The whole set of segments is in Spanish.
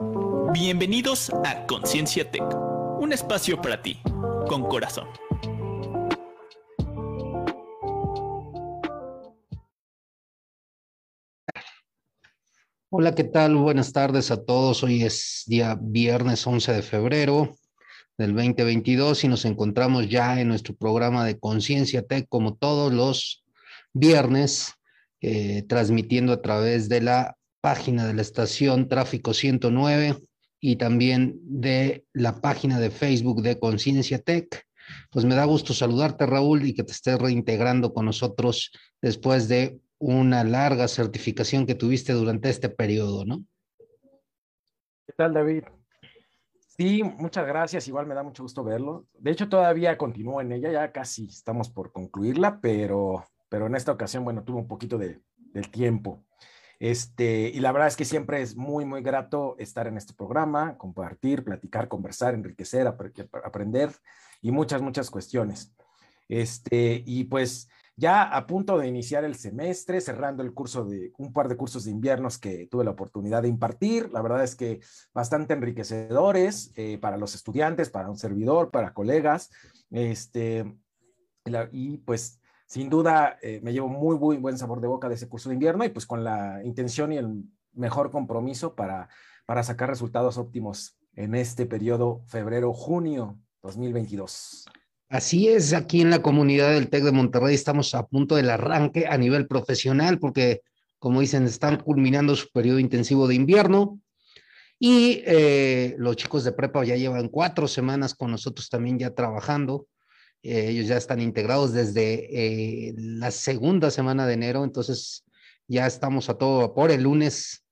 Bienvenidos a Conciencia Tech, un espacio para ti, con corazón. Hola, ¿qué tal? Buenas tardes a todos. Hoy es día viernes 11 de febrero del 2022 y nos encontramos ya en nuestro programa de Conciencia Tech como todos los viernes, eh, transmitiendo a través de la página de la estación Tráfico 109 y también de la página de Facebook de Conciencia Tech. Pues me da gusto saludarte, Raúl, y que te estés reintegrando con nosotros después de una larga certificación que tuviste durante este periodo, ¿no? ¿Qué tal, David? Sí, muchas gracias. Igual me da mucho gusto verlo. De hecho, todavía continúo en ella, ya casi estamos por concluirla, pero, pero en esta ocasión, bueno, tuve un poquito de, del tiempo. Este, y la verdad es que siempre es muy, muy grato estar en este programa, compartir, platicar, conversar, enriquecer, aprender y muchas, muchas cuestiones. Este, y pues ya a punto de iniciar el semestre, cerrando el curso de un par de cursos de inviernos que tuve la oportunidad de impartir. La verdad es que bastante enriquecedores eh, para los estudiantes, para un servidor, para colegas. Este, y pues sin duda eh, me llevo muy, buen sabor de boca de ese curso de invierno y pues con la intención y el mejor compromiso para, para sacar resultados óptimos en este periodo febrero-junio 2022. Así es, aquí en la comunidad del TEC de Monterrey estamos a punto del arranque a nivel profesional porque, como dicen, están culminando su periodo intensivo de invierno y eh, los chicos de prepa ya llevan cuatro semanas con nosotros también ya trabajando. Eh, ellos ya están integrados desde eh, la segunda semana de enero, entonces ya estamos a todo vapor. El lunes,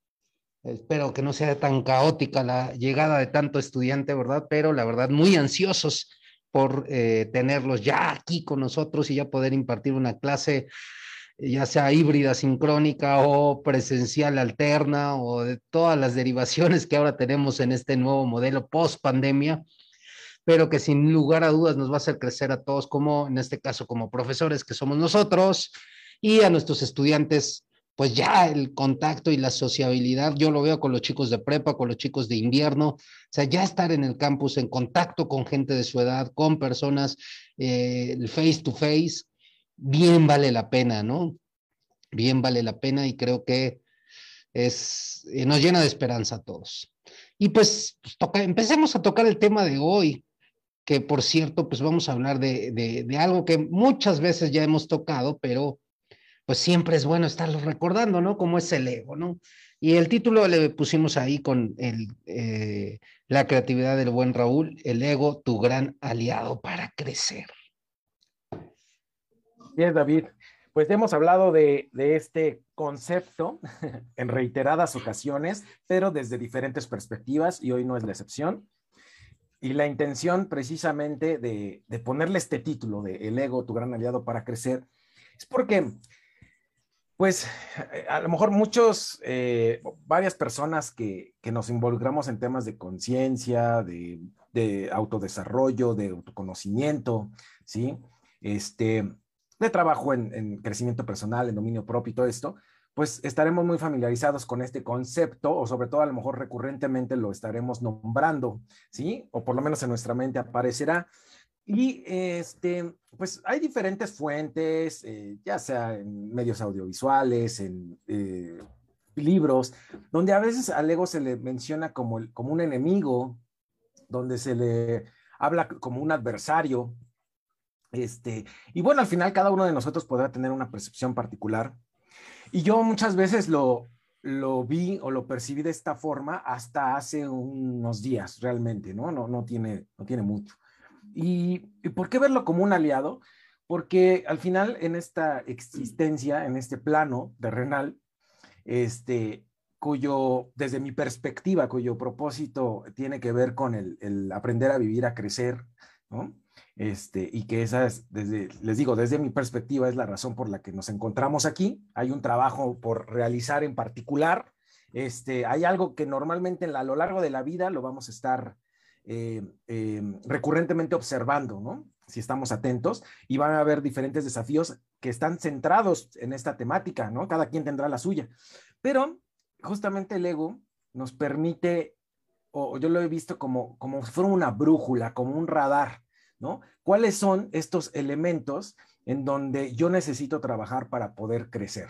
espero que no sea tan caótica la llegada de tanto estudiante, ¿verdad? Pero la verdad, muy ansiosos por eh, tenerlos ya aquí con nosotros y ya poder impartir una clase ya sea híbrida, sincrónica o presencial alterna o de todas las derivaciones que ahora tenemos en este nuevo modelo post pandemia pero que sin lugar a dudas nos va a hacer crecer a todos, como en este caso como profesores que somos nosotros, y a nuestros estudiantes, pues ya el contacto y la sociabilidad, yo lo veo con los chicos de prepa, con los chicos de invierno, o sea, ya estar en el campus en contacto con gente de su edad, con personas, eh, face to face, bien vale la pena, ¿no? Bien vale la pena y creo que es, eh, nos llena de esperanza a todos. Y pues, pues empecemos a tocar el tema de hoy, que por cierto, pues vamos a hablar de, de, algo que muchas veces ya hemos tocado, pero pues siempre es bueno estarlo recordando, ¿no? Como es el ego, ¿no? Y el título le pusimos ahí con el, eh, la creatividad del buen Raúl, el ego, tu gran aliado para crecer. Bien, David. Pues hemos hablado de, de este concepto en reiteradas ocasiones, pero desde diferentes perspectivas y hoy no es la excepción. Y la intención precisamente de, ponerle este título de El ego, tu gran aliado para crecer, es porque, pues, a lo mejor muchos, eh, varias personas que, nos involucramos en temas de conciencia, de, autodesarrollo, de autoconocimiento, ¿sí? Este, de trabajo en, en crecimiento personal, en dominio propio y todo esto, pues estaremos muy familiarizados con este concepto o sobre todo a lo mejor recurrentemente lo estaremos nombrando, ¿sí? O por lo menos en nuestra mente aparecerá. Y este, pues hay diferentes fuentes, eh, ya sea en medios audiovisuales, en eh, libros, donde a veces al ego se le menciona como, como un enemigo, donde se le habla como un adversario. Este, y bueno, al final cada uno de nosotros podrá tener una percepción particular y yo muchas veces lo, lo vi o lo percibí de esta forma hasta hace unos días, realmente, ¿no? No, no, tiene, no tiene mucho. ¿Y, por qué verlo como un aliado? Porque al final en esta existencia, en este plano terrenal, este, cuyo, desde mi perspectiva, cuyo propósito tiene que ver con el, el aprender a vivir, a crecer, ¿no? Este, y que esa es, desde, les digo, desde mi perspectiva es la razón por la que nos encontramos aquí. Hay un trabajo por realizar en particular. Este, hay algo que normalmente a lo largo de la vida lo vamos a estar eh, eh, recurrentemente observando, ¿no? Si estamos atentos y van a haber diferentes desafíos que están centrados en esta temática, ¿no? Cada quien tendrá la suya. Pero justamente el ego nos permite o yo lo he visto como, como si fuera una brújula, como un radar, ¿Cuáles son estos elementos en donde yo necesito trabajar para poder crecer.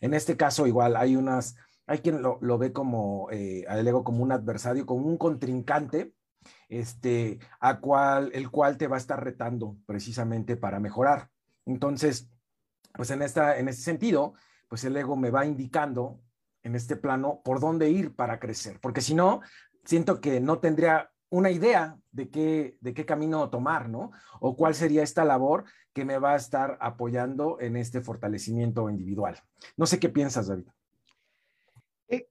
En este caso, igual, hay unas, hay quien lo, ve como, eh, al ego como un adversario, como un contrincante, este, a cual, el cual te va a estar retando precisamente para mejorar. Entonces, pues en, esta, en este sentido, pues el ego me va indicando en este plano por dónde ir para crecer, porque si no, siento que no tendría una idea de qué, de qué camino tomar, ¿no? O cuál sería esta labor que me va a estar apoyando en este fortalecimiento individual. No sé qué piensas, David. Eh,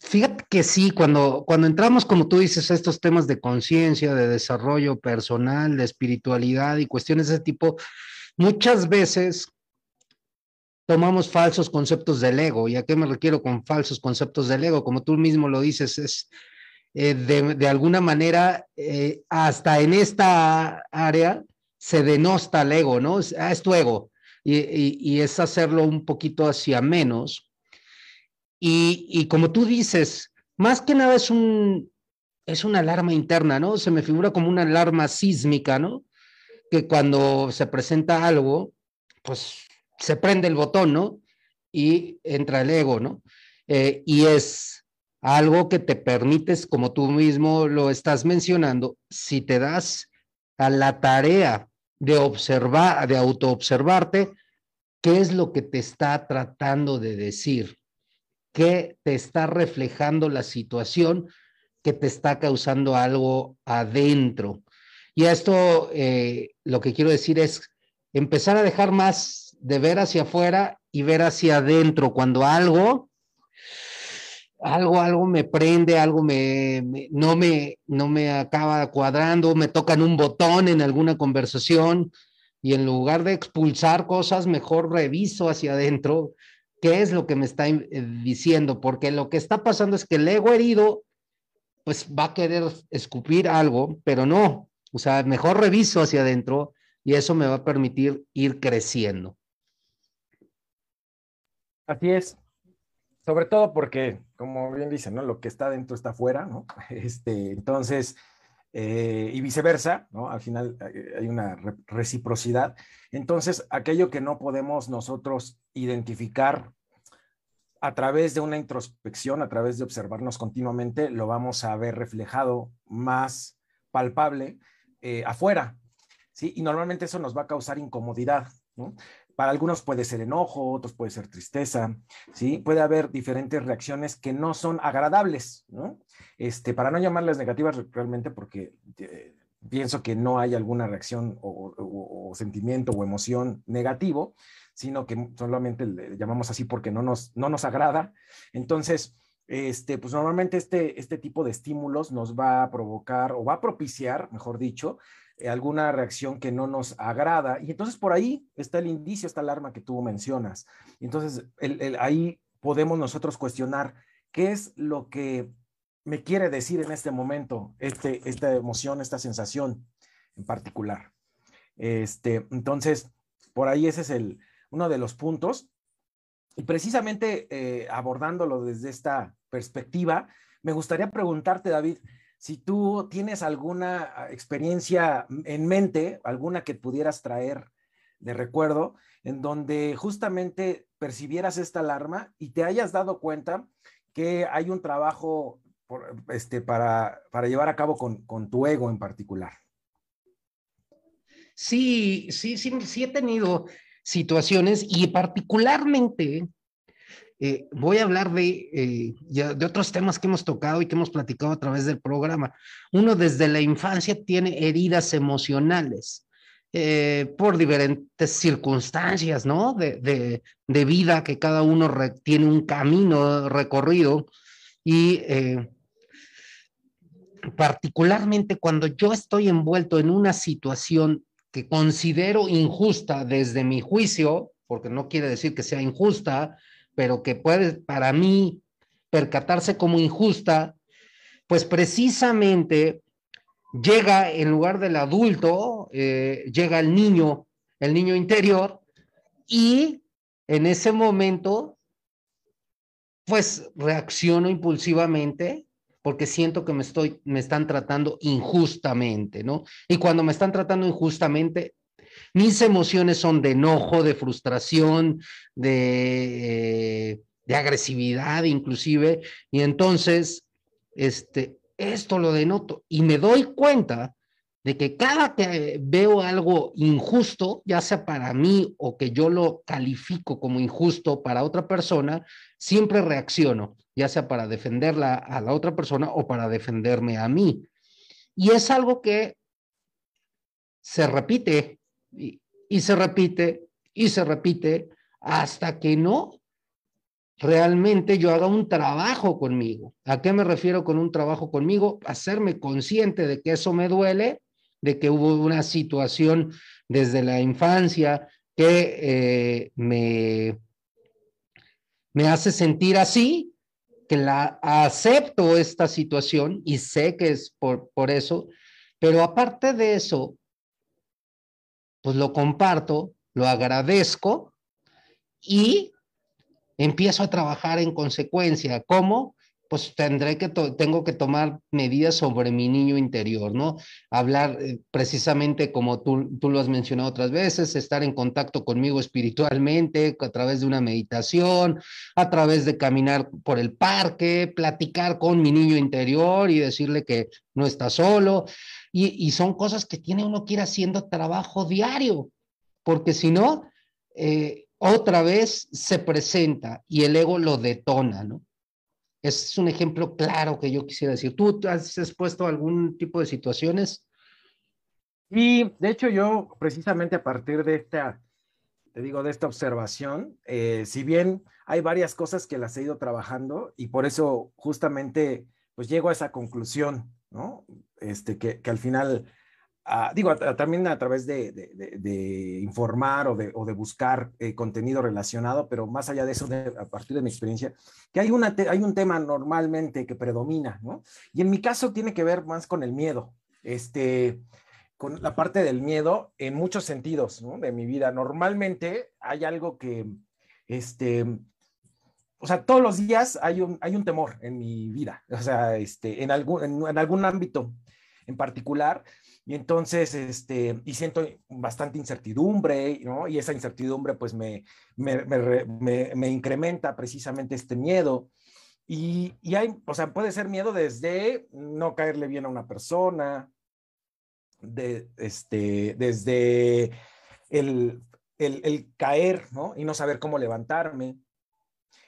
fíjate que sí, cuando, cuando entramos, como tú dices, a estos temas de conciencia, de desarrollo personal, de espiritualidad y cuestiones de ese tipo, muchas veces tomamos falsos conceptos del ego. ¿Y a qué me refiero con falsos conceptos del ego? Como tú mismo lo dices, es eh, de, alguna manera, eh, hasta en esta área, se denosta el ego, ¿no? Es, ah, tu ego. Y, es hacerlo un poquito hacia menos. Y, y, como tú dices, más que nada es un es una alarma interna, ¿no? Se me figura como una alarma sísmica, ¿no? Que cuando se presenta algo, pues se prende el botón, ¿no? Y entra el ego, ¿no? Eh, y es algo que te permites, como tú mismo lo estás mencionando, si te das a la tarea de observar, de autoobservarte, qué es lo que te está tratando de decir, qué te está reflejando la situación que te está causando algo adentro. Y esto eh, lo que quiero decir es empezar a dejar más de ver hacia afuera y ver hacia adentro cuando algo algo, algo me prende, algo me, no, me, no me acaba cuadrando, me tocan un botón en alguna conversación y en lugar de expulsar cosas, mejor reviso hacia adentro qué es lo que me está eh, diciendo, porque lo que está pasando es que el ego herido, pues va a querer escupir algo, pero no, o sea, mejor reviso hacia adentro y eso me va a permitir ir creciendo. Así es. Sobre todo porque, como bien dicen, ¿no? Lo que está dentro está afuera, ¿no? Este, entonces, eh, y viceversa, ¿no? Al final eh, hay una reciprocidad. Entonces, aquello que no podemos nosotros identificar a través de una introspección, a través de observarnos continuamente, lo vamos a ver reflejado más palpable eh, afuera, ¿sí? Y normalmente eso nos va a causar incomodidad, ¿no? Para algunos puede ser enojo, otros puede ser tristeza, ¿sí? Puede haber diferentes reacciones que no son agradables, ¿no? Este, para no llamarlas negativas realmente porque eh, pienso que no hay alguna reacción o, sentimiento o emoción negativo, sino que solamente le llamamos así porque no nos, no nos agrada. Entonces, este, pues normalmente este, este tipo de estímulos nos va a provocar o va a propiciar, mejor dicho, eh, alguna reacción que no nos agrada. Y entonces por ahí está el indicio, esta alarma que tú mencionas. entonces ahí podemos nosotros cuestionar qué es lo que me quiere decir en este momento este, esta emoción, esta sensación en particular. Este, entonces, por ahí ese es el, uno de los puntos. Y precisamente eh, abordándolo desde esta perspectiva, me gustaría preguntarte, David, si tú tienes alguna ah, experiencia en mente, alguna que pudieras traer de recuerdo, en donde justamente percibieras esta alarma y te hayas dado cuenta que hay un trabajo este, para, para, llevar a cabo con, con tu ego en particular. Sí, sí, sí, sí he tenido situaciones y particularmente eh, voy a hablar de, eh, de otros temas que hemos tocado y que hemos platicado a través del programa. Uno desde la infancia tiene heridas emocionales eh, por diferentes circunstancias, ¿no? De, de, vida que cada uno tiene un camino recorrido y particularmente cuando yo estoy envuelto en una situación que considero injusta desde mi juicio, porque no quiere decir que sea injusta, pero que puede para mí percatarse como injusta, pues precisamente llega en lugar del adulto, eh, llega el niño, el niño interior, y en ese momento, pues reacciono impulsivamente porque siento que me, estoy, me están tratando injustamente, ¿no? Y cuando me están tratando injustamente, mis emociones son de enojo, de frustración, de, eh, de agresividad inclusive, y entonces, este, esto lo denoto y me doy cuenta de que cada que veo algo injusto, ya sea para mí o que yo lo califico como injusto para otra persona, siempre reacciono, ya sea para defenderla a la otra persona o para defenderme a mí. Y es algo que se repite y, y se repite y se repite hasta que no realmente yo haga un trabajo conmigo. ¿A qué me refiero con un trabajo conmigo? Hacerme consciente de que eso me duele de que hubo una situación desde la infancia que eh, me, me hace sentir así, que la acepto esta situación y sé que es por, por eso, pero aparte de eso, pues lo comparto, lo agradezco y empiezo a trabajar en consecuencia. ¿Cómo? Pues tendré que, tengo que tomar medidas sobre mi niño interior, ¿no? Hablar eh, precisamente como tú, tú lo has mencionado otras veces, estar en contacto conmigo espiritualmente a través de una meditación, a través de caminar por el parque, platicar con mi niño interior y decirle que no está solo. Y, son cosas que tiene uno que ir haciendo trabajo diario, porque si no, eh, otra vez se presenta y el ego lo detona, ¿no? Es un ejemplo claro que yo quisiera decir. ¿Tú has expuesto algún tipo de situaciones? Y de hecho yo precisamente a partir de esta, te digo, de esta observación, eh, si bien hay varias cosas que las he ido trabajando y por eso justamente pues llego a esa conclusión, ¿no? Este, que, que al final digo, también a través de, informar o de, buscar eh, contenido relacionado, pero más allá de eso, a partir de mi experiencia, que hay, una hay un tema normalmente que predomina, ¿no? Y en mi caso tiene que ver más con el miedo, este, con la parte del miedo en muchos sentidos, ¿no? De mi vida. Normalmente hay algo que, este, o sea, todos los días hay un, hay un temor en mi vida, o sea, este, en, algún, en algún ámbito en particular, y entonces, este, y siento bastante incertidumbre, ¿no? Y esa incertidumbre pues me, me, me, me, incrementa precisamente este miedo. Y, y, hay, o sea, puede ser miedo desde no caerle bien a una persona, de, este, desde el, el, caer, ¿no? Y no saber cómo levantarme,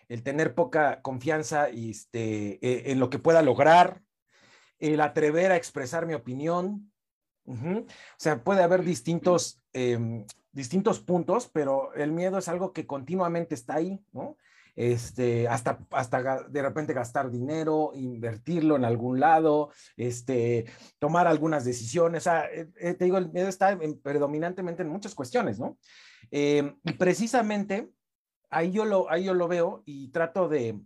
el tener poca confianza este, e, en lo que pueda lograr, el atrever a expresar mi opinión, o sea, puede haber distintos, em, distintos puntos, pero el miedo es algo que continuamente está ahí, ¿no? Este, hasta, hasta de repente gastar dinero, invertirlo en algún lado, este, tomar algunas decisiones. O sea, eh, eh, te digo, el miedo está predominantemente en muchas cuestiones, ¿no? Em, y precisamente ahí yo, lo, ahí yo lo veo y trato de...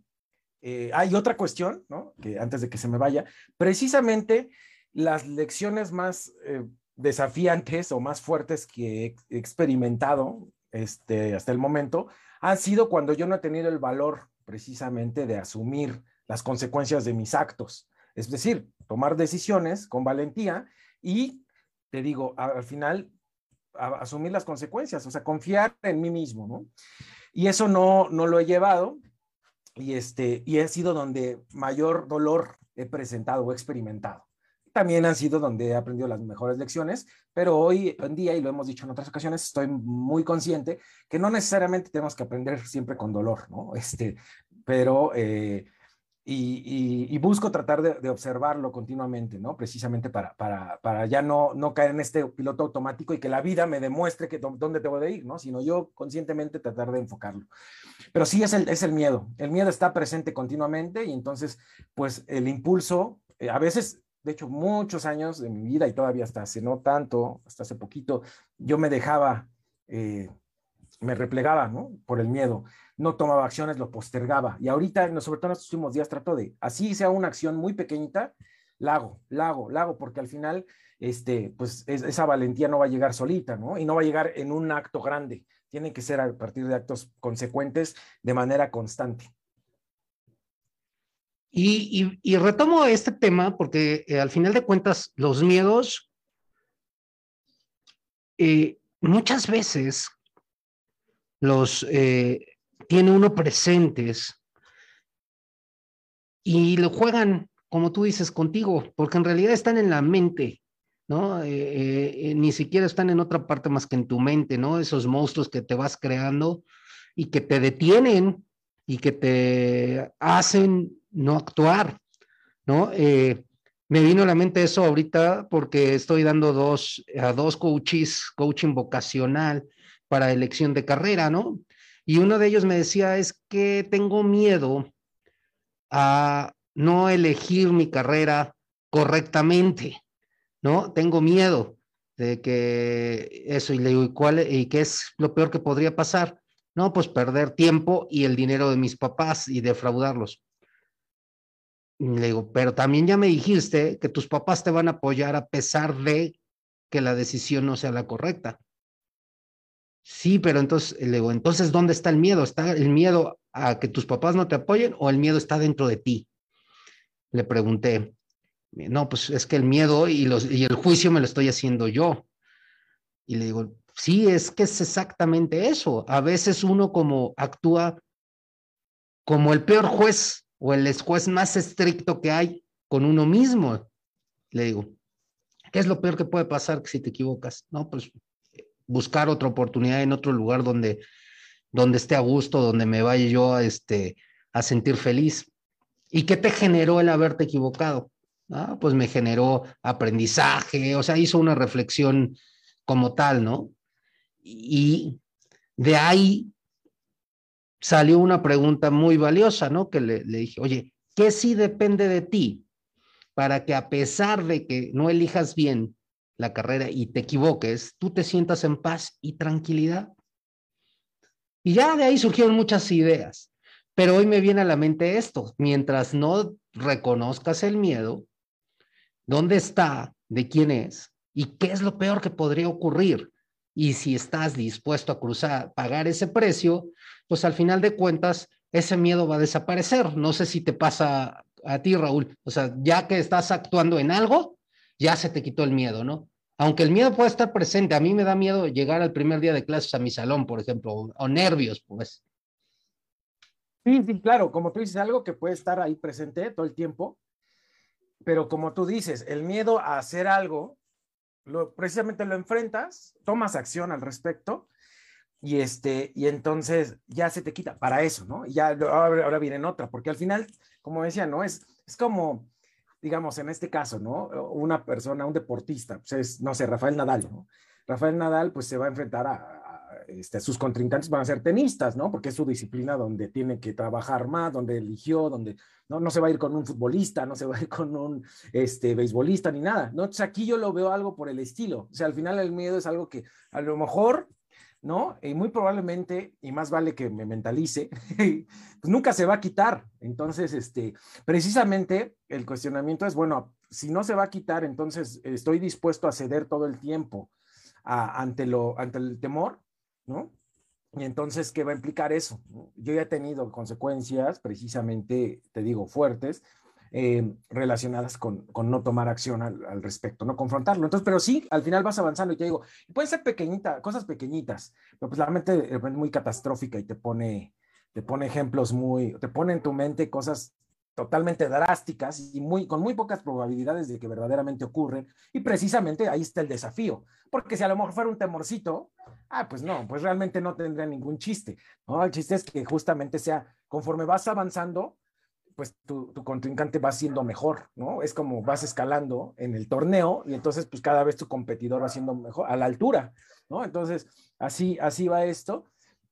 Eh, hay otra cuestión, ¿no? Que antes de que se me vaya, precisamente las lecciones más eh, desafiantes o más fuertes que he experimentado este, hasta el momento han sido cuando yo no he tenido el valor precisamente de asumir las consecuencias de mis actos. Es decir, tomar decisiones con valentía y, te digo, al final, asumir las consecuencias, o sea, confiar en mí mismo, ¿no? Y eso no, no lo he llevado y, este, y he sido donde mayor dolor he presentado o experimentado también han sido donde he aprendido las mejores lecciones, pero hoy en día, y lo hemos dicho en otras ocasiones, estoy muy consciente que no necesariamente tenemos que aprender siempre con dolor, ¿no? Este, pero, eh, y, busco tratar de, observarlo continuamente, ¿no? Precisamente para, para, para ya no, no caer en este piloto automático y que la vida me demuestre que dónde tengo de ir, ¿no? Sino yo conscientemente tratar de enfocarlo. Pero sí es el, es el miedo. El miedo está presente continuamente y entonces, pues el impulso, eh, a veces de hecho, muchos años de mi vida y todavía hasta hace no tanto, hasta hace poquito, yo me dejaba, eh, me replegaba, ¿no? Por el miedo. No tomaba acciones, lo postergaba. Y ahorita, sobre todo en estos últimos días, trato de, así sea una acción muy pequeñita, la hago, la hago, la hago, porque al final, este, pues esa valentía no va a llegar solita, ¿no? Y no va a llegar en un acto grande. Tiene que ser a partir de actos consecuentes de manera constante. Y, retomo este tema porque eh, al final de cuentas los miedos eh, muchas veces los eh, tiene uno presentes y lo juegan, como tú dices, contigo, porque en realidad están en la mente, ¿no? ni siquiera están en otra parte más que en tu mente, ¿no? Esos monstruos que te vas creando y que te detienen y que te hacen no actuar, ¿no? Eh, me vino a la mente eso ahorita porque estoy dando dos, a dos coaches, coaching vocacional para elección de carrera, ¿no? Y uno de ellos me decía, es que tengo miedo a no elegir mi carrera correctamente, ¿no? Tengo miedo de que eso, y le digo, ¿y, cuál, ¿y qué es lo peor que podría pasar? No, pues perder tiempo y el dinero de mis papás y defraudarlos. Le digo, pero también ya me dijiste que tus papás te van a apoyar a pesar de que la decisión no sea la correcta. Sí, pero entonces, le digo, entonces, ¿dónde está el miedo? ¿Está el miedo a que tus papás no te apoyen o el miedo está dentro de ti? Le pregunté. No, pues es que el miedo y, el juicio me lo estoy haciendo yo. Y le digo, sí, es que es exactamente eso. A veces uno como actúa como el peor juez o el juez más estricto que hay con uno mismo. Le digo, ¿qué es lo peor que puede pasar si te equivocas? No, pues buscar otra oportunidad en otro lugar donde, donde esté a gusto, donde me vaya yo a, este, a sentir feliz. ¿Y qué te generó el haberte equivocado? Ah, pues me generó aprendizaje, o sea, hizo una reflexión como tal, ¿no? Y de ahí salió una pregunta muy valiosa, ¿no? Que le, dije, oye, ¿qué sí depende de ti para que a pesar de que no elijas bien la carrera y te equivoques, tú te sientas en paz y tranquilidad? Y ya de ahí surgieron muchas ideas, pero hoy me viene a la mente esto, mientras no reconozcas el miedo, ¿dónde está? ¿De quién es? ¿Y qué es lo peor que podría ocurrir? Y si estás dispuesto a cruzar, pagar ese precio, pues al final de cuentas, ese miedo va a desaparecer. No sé si te pasa a ti, Raúl. O sea, ya que estás actuando en algo, ya se te quitó el miedo, ¿no? Aunque el miedo puede estar presente, a mí me da miedo llegar al primer día de clases a mi salón, por ejemplo, o, nervios, pues. Sí, sí, claro, como tú dices, algo que puede estar ahí presente todo el tiempo, pero como tú dices, el miedo a hacer algo lo, precisamente lo enfrentas, tomas acción al respecto y este, y entonces ya se te quita para eso, ¿no? Y ya ahora, ahora viene otra, porque al final, como decía, ¿no? Es, es como, digamos, en este caso, ¿no? Una persona, un deportista, pues es, no sé, Rafael Nadal, ¿no? Rafael Nadal, pues se va a enfrentar a, este, sus contrincantes van a ser tenistas, ¿no? Porque es su disciplina donde tiene que trabajar más, donde eligió, donde no, no se va a ir con un futbolista, no se va a ir con un este, beisbolista ni nada, ¿no? Entonces aquí yo lo veo algo por el estilo. O sea, al final el miedo es algo que a lo mejor ¿no? Y muy probablemente, y más vale que me mentalice, pues nunca se va a quitar. Entonces, este, precisamente el cuestionamiento es, bueno, si no se va a quitar, entonces estoy dispuesto a ceder todo el tiempo ante, lo, ante el temor, ¿no? Y entonces, ¿qué va a implicar eso? Yo ya he tenido consecuencias, precisamente, te digo, fuertes, eh, relacionadas con, no tomar acción al, respecto, no confrontarlo. Entonces, pero sí, al final vas avanzando y te digo, pueden ser pequeñitas, cosas pequeñitas, pero pues la mente es muy catastrófica y te pone, te pone ejemplos muy, te pone en tu mente cosas totalmente drásticas y muy, con muy pocas probabilidades de que verdaderamente ocurren. Y precisamente ahí está el desafío, porque si a lo mejor fuera un temorcito, ah, pues no, pues realmente no tendría ningún chiste. ¿no? El chiste es que justamente sea, conforme vas avanzando, pues tu, tu, contrincante va siendo mejor, ¿no? Es como vas escalando en el torneo y entonces pues cada vez tu competidor va siendo mejor a la altura, ¿no? Entonces, así, así va esto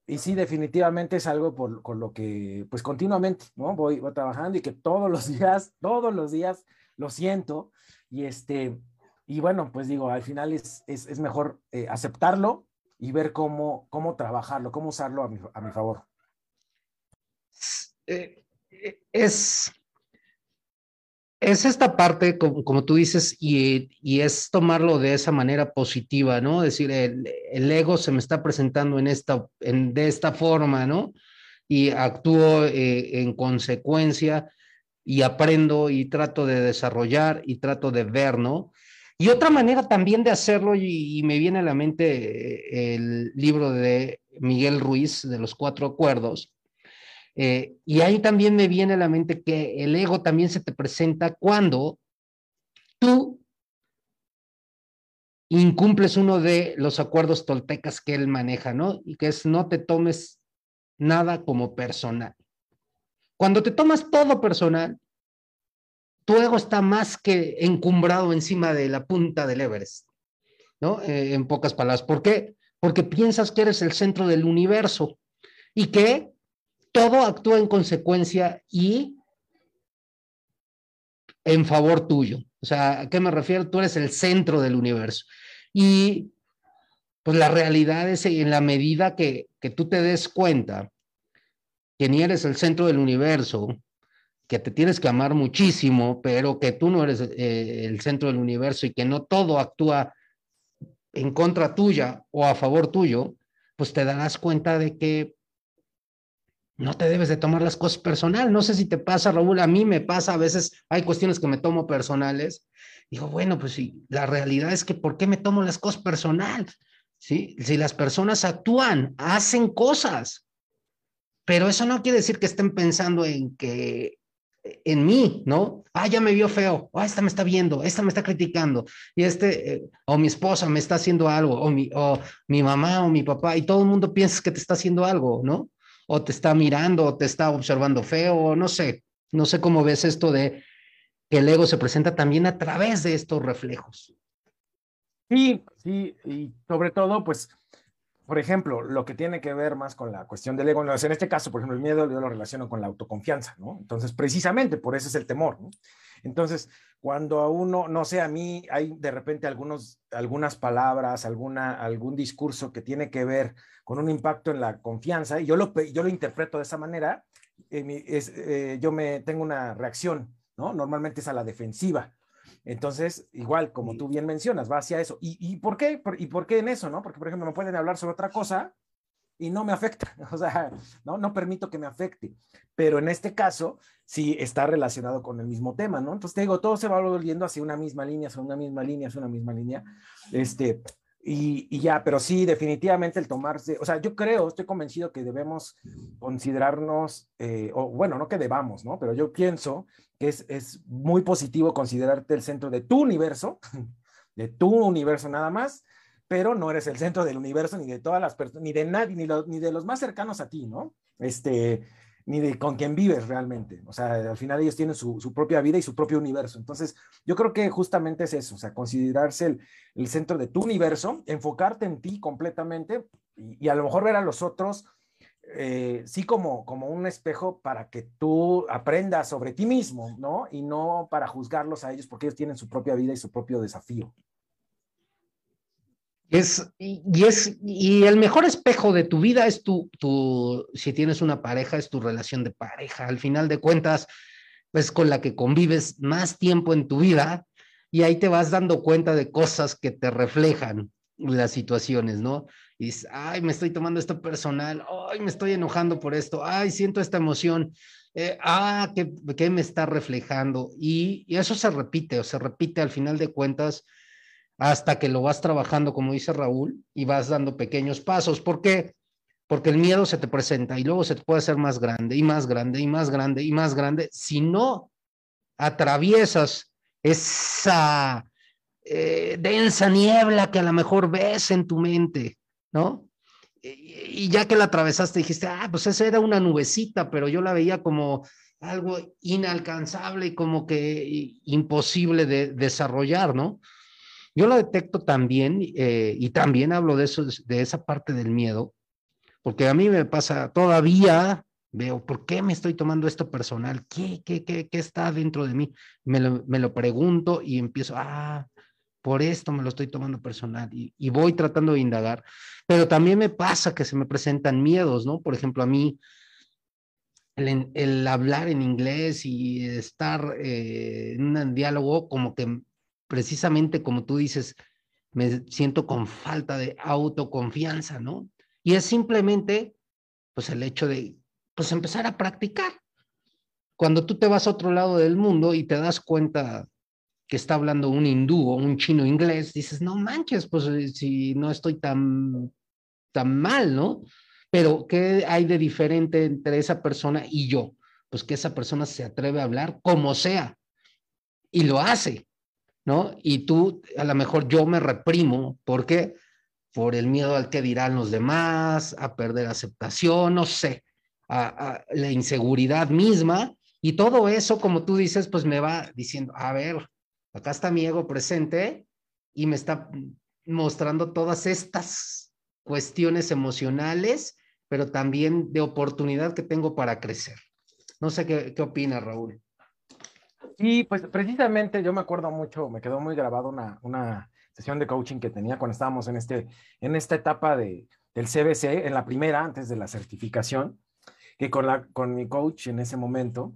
y sí, definitivamente es algo por, con lo que, pues continuamente, ¿no? Voy, voy, trabajando y que todos los días, todos los días lo siento. Y este, y bueno, pues digo, al final es, es, es mejor eh, aceptarlo y ver cómo, cómo trabajarlo, cómo usarlo a mi, a mi favor. Eh, es, es esta parte, como, tú dices, y, y, es tomarlo de esa manera positiva, ¿no? Decir, el, el ego se me está presentando en esta, en, de esta forma, ¿no? Y actúo eh, en consecuencia. y aprendo y trato de desarrollar y trato de ver, ¿no? Y otra manera también de hacerlo, y, me viene a la mente eh, el libro de Miguel Ruiz de los cuatro acuerdos, eh, y ahí también me viene a la mente que el ego también se te presenta cuando tú incumples uno de los acuerdos toltecas que él maneja, ¿no? Y que es no te tomes nada como personal. Cuando te tomas todo personal, tu ego está más que encumbrado encima de la punta del Everest, ¿no? Eh, en pocas palabras. ¿Por qué? Porque piensas que eres el centro del universo y que todo actúa en consecuencia y en favor tuyo. O sea, ¿a qué me refiero? Tú eres el centro del universo. Y pues la realidad es en la medida que, que tú te des cuenta que ni eres el centro del universo, que te tienes que amar muchísimo, pero que tú no eres eh, el centro del universo y que no todo actúa en contra tuya o a favor tuyo, pues te darás cuenta de que no te debes de tomar las cosas personal. No sé si te pasa, Raúl, a mí me pasa, a veces hay cuestiones que me tomo personales. Digo, bueno, pues sí, la realidad es que ¿por qué me tomo las cosas personal? ¿Sí? Si las personas actúan, hacen cosas, pero eso no quiere decir que estén pensando en que en mí, ¿no? Ah, ya me vio feo, ah, esta me está viendo, esta me está criticando, y este, eh, o mi esposa me está haciendo algo, o mi, o mi mamá o mi papá, y todo el mundo piensa que te está haciendo algo, ¿no? O te está mirando, o te está observando feo, o no sé, no sé cómo ves esto de que el ego se presenta también a través de estos reflejos. Sí, sí, y sobre todo, pues, por ejemplo, lo que tiene que ver más con la cuestión del ego, en este caso, por ejemplo, el miedo yo lo relaciono con la autoconfianza, ¿no? Entonces, precisamente por eso es el temor, ¿no? Entonces, cuando a uno, no sé, a mí hay de repente algunos, algunas palabras, alguna, algún discurso que tiene que ver con un impacto en la confianza, y yo lo, yo lo interpreto de esa manera, eh, es, eh, yo me tengo una reacción, ¿no? Normalmente es a la defensiva. Entonces, igual, como tú bien mencionas, va hacia eso. ¿Y, y por qué? ¿Y por qué en eso, no? Porque, por ejemplo, me pueden hablar sobre otra cosa y no me afecta, o sea, no, no permito que me afecte. Pero en este caso, sí está relacionado con el mismo tema, ¿no? Entonces te digo, todo se va volviendo hacia una misma línea, hacia una misma línea, hacia una misma línea. Este, y, y, ya, pero sí, definitivamente el tomarse, o sea, yo creo, estoy convencido que debemos considerarnos, eh, o bueno, no que debamos, ¿no? Pero yo pienso que es, es muy positivo considerarte el centro de tu universo, de tu universo nada más, pero no eres el centro del universo ni de todas las personas, ni de nadie, ni de los más cercanos a ti, ¿no? Este, ni de con quien vives realmente. O sea, al final ellos tienen su, su, propia vida y su propio universo. Entonces, yo creo que justamente es eso, o sea, considerarse el, el centro de tu universo, enfocarte en ti completamente y, y a lo mejor ver a los otros. Eh, sí como, como un espejo para que tú aprendas sobre ti mismo, ¿no? Y no para juzgarlos a ellos porque ellos tienen su propia vida y su propio desafío. Es, y, es, y el mejor espejo de tu vida es tu, tu, si tienes una pareja, es tu relación de pareja. Al final de cuentas, es con la que convives más tiempo en tu vida y ahí te vas dando cuenta de cosas que te reflejan las situaciones, ¿no? Y dices, ay, me estoy tomando esto personal, ay, me estoy enojando por esto, ay, siento esta emoción, eh, ah, ¿qué, ¿qué, me está reflejando? Y, y eso se repite, o se repite al final de cuentas hasta que lo vas trabajando, como dice Raúl, y vas dando pequeños pasos. ¿Por qué? Porque el miedo se te presenta y luego se te puede hacer más grande y más grande y más grande y más grande si no atraviesas esa eh, densa niebla que a lo mejor ves en tu mente, ¿no? Y, y ya que la atravesaste dijiste, ah, pues esa era una nubecita, pero yo la veía como algo inalcanzable y como que imposible de desarrollar, ¿no? Yo lo detecto también eh, y también hablo de eso, de esa parte del miedo, porque a mí me pasa todavía, veo, ¿por qué me estoy tomando esto personal? ¿Qué, qué, qué, qué está dentro de mí? Me lo, me lo, pregunto y empiezo, ah, por esto me lo estoy tomando personal y, voy tratando de indagar, pero también me pasa que se me presentan miedos, ¿no? Por ejemplo, a mí el, el hablar en inglés y estar eh, en un diálogo como que precisamente como tú dices, me siento con falta de autoconfianza, ¿no? Y es simplemente, pues, el hecho de, pues, empezar a practicar. cuando tú te vas a otro lado del mundo y te das cuenta que está hablando un hindú o un chino inglés, dices, no manches, pues eh, si no estoy tan, tan mal, ¿no? Pero ¿qué hay de diferente entre esa persona y yo? Pues que esa persona se atreve a hablar como sea y lo hace, ¿no? Y tú, a lo mejor yo me reprimo, ¿por qué? Por el miedo al que dirán los demás, a perder aceptación, no sé, a, la inseguridad misma. Y todo eso, como tú dices, pues me va diciendo, a ver, acá está mi ego presente y me está mostrando todas estas cuestiones emocionales, pero también de oportunidad que tengo para crecer. No sé qué, qué opina Raúl. Y pues precisamente yo me acuerdo mucho, me quedó muy grabado una, una sesión de coaching que tenía cuando estábamos en, este, en esta etapa de, del CBC, en la primera, antes de la certificación, que con, la, con mi coach en ese momento,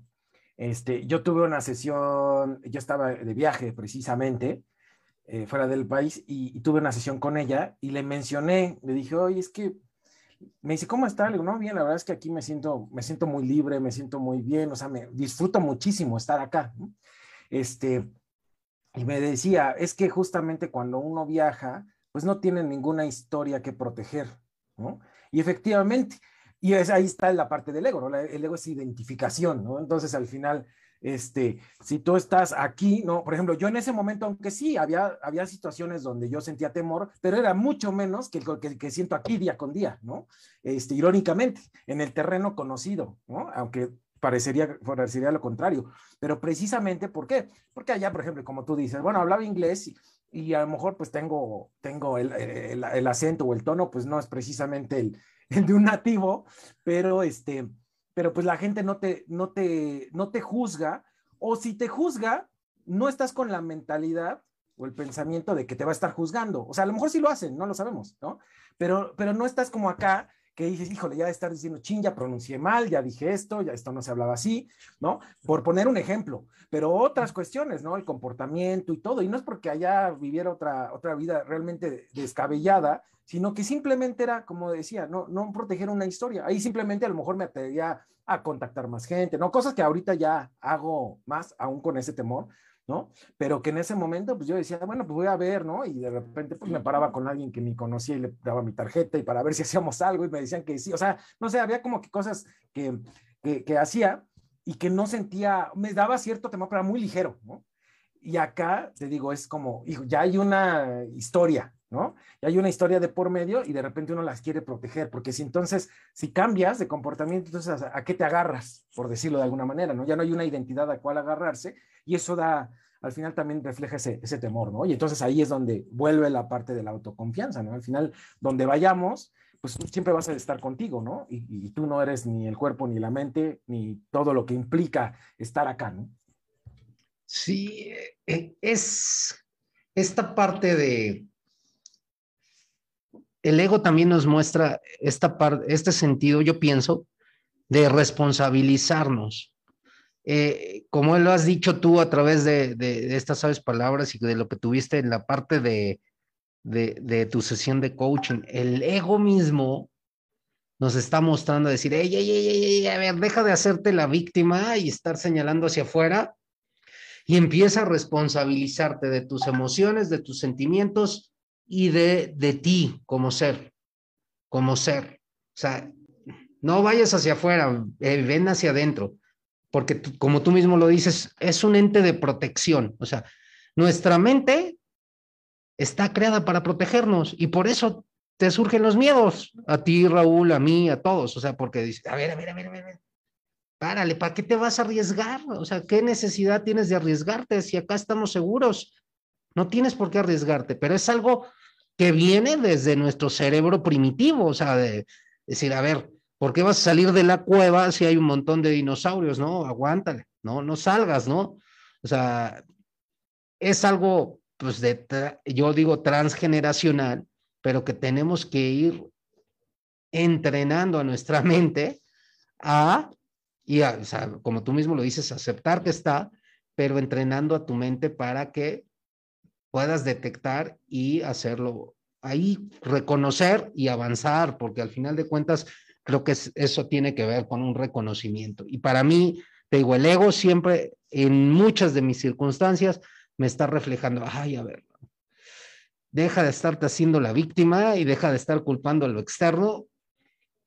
este, yo tuve una sesión, yo estaba de viaje precisamente, eh, fuera del país, y, tuve una sesión con ella y le mencioné, le dije, oye, es que, me dice, ¿cómo está? Le digo, no, bien, la verdad es que aquí me siento, me siento muy libre, me siento muy bien, o sea, me disfruto muchísimo estar acá. Este, y me decía, es que justamente cuando uno viaja, pues no tiene ninguna historia que proteger, ¿no? Y efectivamente, y es, ahí está la parte del ego, ¿no? El ego es identificación, ¿no? Entonces, al final, este, si tú estás aquí, ¿no? Por ejemplo, yo en ese momento, aunque sí, había, había situaciones donde yo sentía temor, pero era mucho menos que el que, siento aquí día con día, ¿no? Este, irónicamente, en el terreno conocido, ¿no? Aunque parecería, parecería lo contrario, pero precisamente, ¿por qué? Porque allá, por ejemplo, como tú dices, bueno, hablaba inglés y, y a lo mejor pues tengo, tengo el, el, acento o el tono, pues no es precisamente el, de un nativo, pero este, pero pues la gente no te, no te, no te juzga, o si te juzga, no estás con la mentalidad o el pensamiento de que te va a estar juzgando. O sea, a lo mejor sí lo hacen, no lo sabemos, ¿no? Pero, pero no estás como acá que dices, híjole, ya de estar diciendo, ching, ya pronuncié mal, ya dije esto, ya esto no se hablaba así, ¿no? Por poner un ejemplo, pero otras cuestiones, ¿no? El comportamiento y todo, y no es porque allá viviera otra, otra vida realmente descabellada, sino que simplemente era, como decía, no, no proteger una historia. Ahí simplemente a lo mejor me atrevía a contactar más gente, ¿no? Cosas que ahorita ya hago más, aún con ese temor, ¿no? Pero que en ese momento, pues yo decía, bueno, pues voy a ver, ¿no? Y de repente, pues me paraba con alguien que ni conocía y le daba mi tarjeta y para ver si hacíamos algo y me decían que sí, o sea, no sé, había como que cosas que, que, que hacía y que no sentía, me daba cierto temor, pero era muy ligero, ¿no? Y acá, te digo, es como, hijo, ya hay una historia, ¿no? Y hay una historia de por medio y de repente uno las quiere proteger, porque si entonces, si cambias de comportamiento, entonces ¿a, qué te agarras, por decirlo de alguna manera, ¿no? Ya no hay una identidad a cual agarrarse y eso da, al final también refleja ese, temor, ¿no? Y entonces ahí es donde vuelve la parte de la autoconfianza, ¿no? Al final, donde vayamos, pues siempre vas a estar contigo, ¿no? Y, y tú no eres ni el cuerpo, ni la mente, ni todo lo que implica estar acá, ¿no? Sí, eh, es esta parte de, el ego también nos muestra esta parte, este sentido, yo pienso, de responsabilizarnos. Eh, como lo has dicho tú a través de, estas sabes palabras y de lo que tuviste en la parte de, tu sesión de coaching, el ego mismo nos está mostrando decir, ey, ey, ey, ey, a ver, deja de hacerte la víctima y estar señalando hacia afuera y empieza a responsabilizarte de tus emociones, de tus sentimientos y de, de ti como ser, como ser. O sea, no vayas hacia afuera, eh, ven hacia adentro, porque como tú mismo lo dices, es un ente de protección. O sea, nuestra mente está creada para protegernos y por eso te surgen los miedos, a ti, Raúl, a mí, a todos. O sea, porque dices, a ver, a ver, a ver, a ver, párale, ¿para qué te vas a arriesgar? O sea, ¿qué necesidad tienes de arriesgarte si acá estamos seguros? No tienes por qué arriesgarte, pero es algo que viene desde nuestro cerebro primitivo, o sea, de decir, a ver, ¿por qué vas a salir de la cueva si hay un montón de dinosaurios? No, aguántale, no, no salgas, ¿no? O sea, es algo, pues, de, yo digo, transgeneracional, pero que tenemos que ir entrenando a nuestra mente a, y a, o sea, como tú mismo lo dices, aceptar que está, pero entrenando a tu mente para que puedas detectar y hacerlo ahí, reconocer y avanzar, porque al final de cuentas creo que eso tiene que ver con un reconocimiento. Y para mí te digo, el ego siempre, en muchas de mis circunstancias, me está reflejando, ay, a ver, deja de estarte haciendo la víctima y deja de estar culpando a lo externo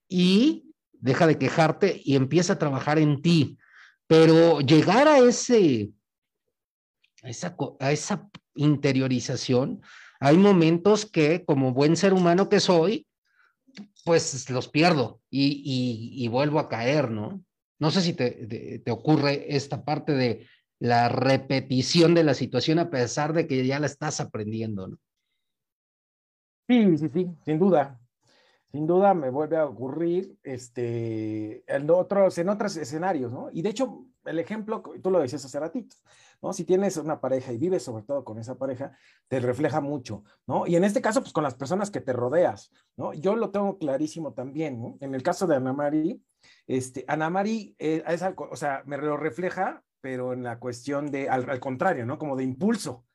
y deja de quejarte y empieza a trabajar en ti. Pero llegar a ese, a esa, a esa interiorización, hay momentos que como buen ser humano que soy, pues los pierdo y, vuelvo a caer, ¿no? No sé si te, te, ocurre esta parte de la repetición de la situación a pesar de que ya la estás aprendiendo, ¿no? Sí, sí, sí, sin duda. Sin duda me vuelve a ocurrir este, en, otros, en otros escenarios, ¿no? Y de hecho, el ejemplo, tú lo decías hace ratito, Si tienes una pareja y vives sobre todo con esa pareja, te refleja mucho, ¿no? Y en este caso, pues con las personas que te rodeas, ¿no? Yo lo tengo clarísimo también. En el caso de Ana Mari, este, Ana Mari, eh, es algo, o sea, me lo refleja, pero en la cuestión de, al, contrario, ¿no? Como de impulso,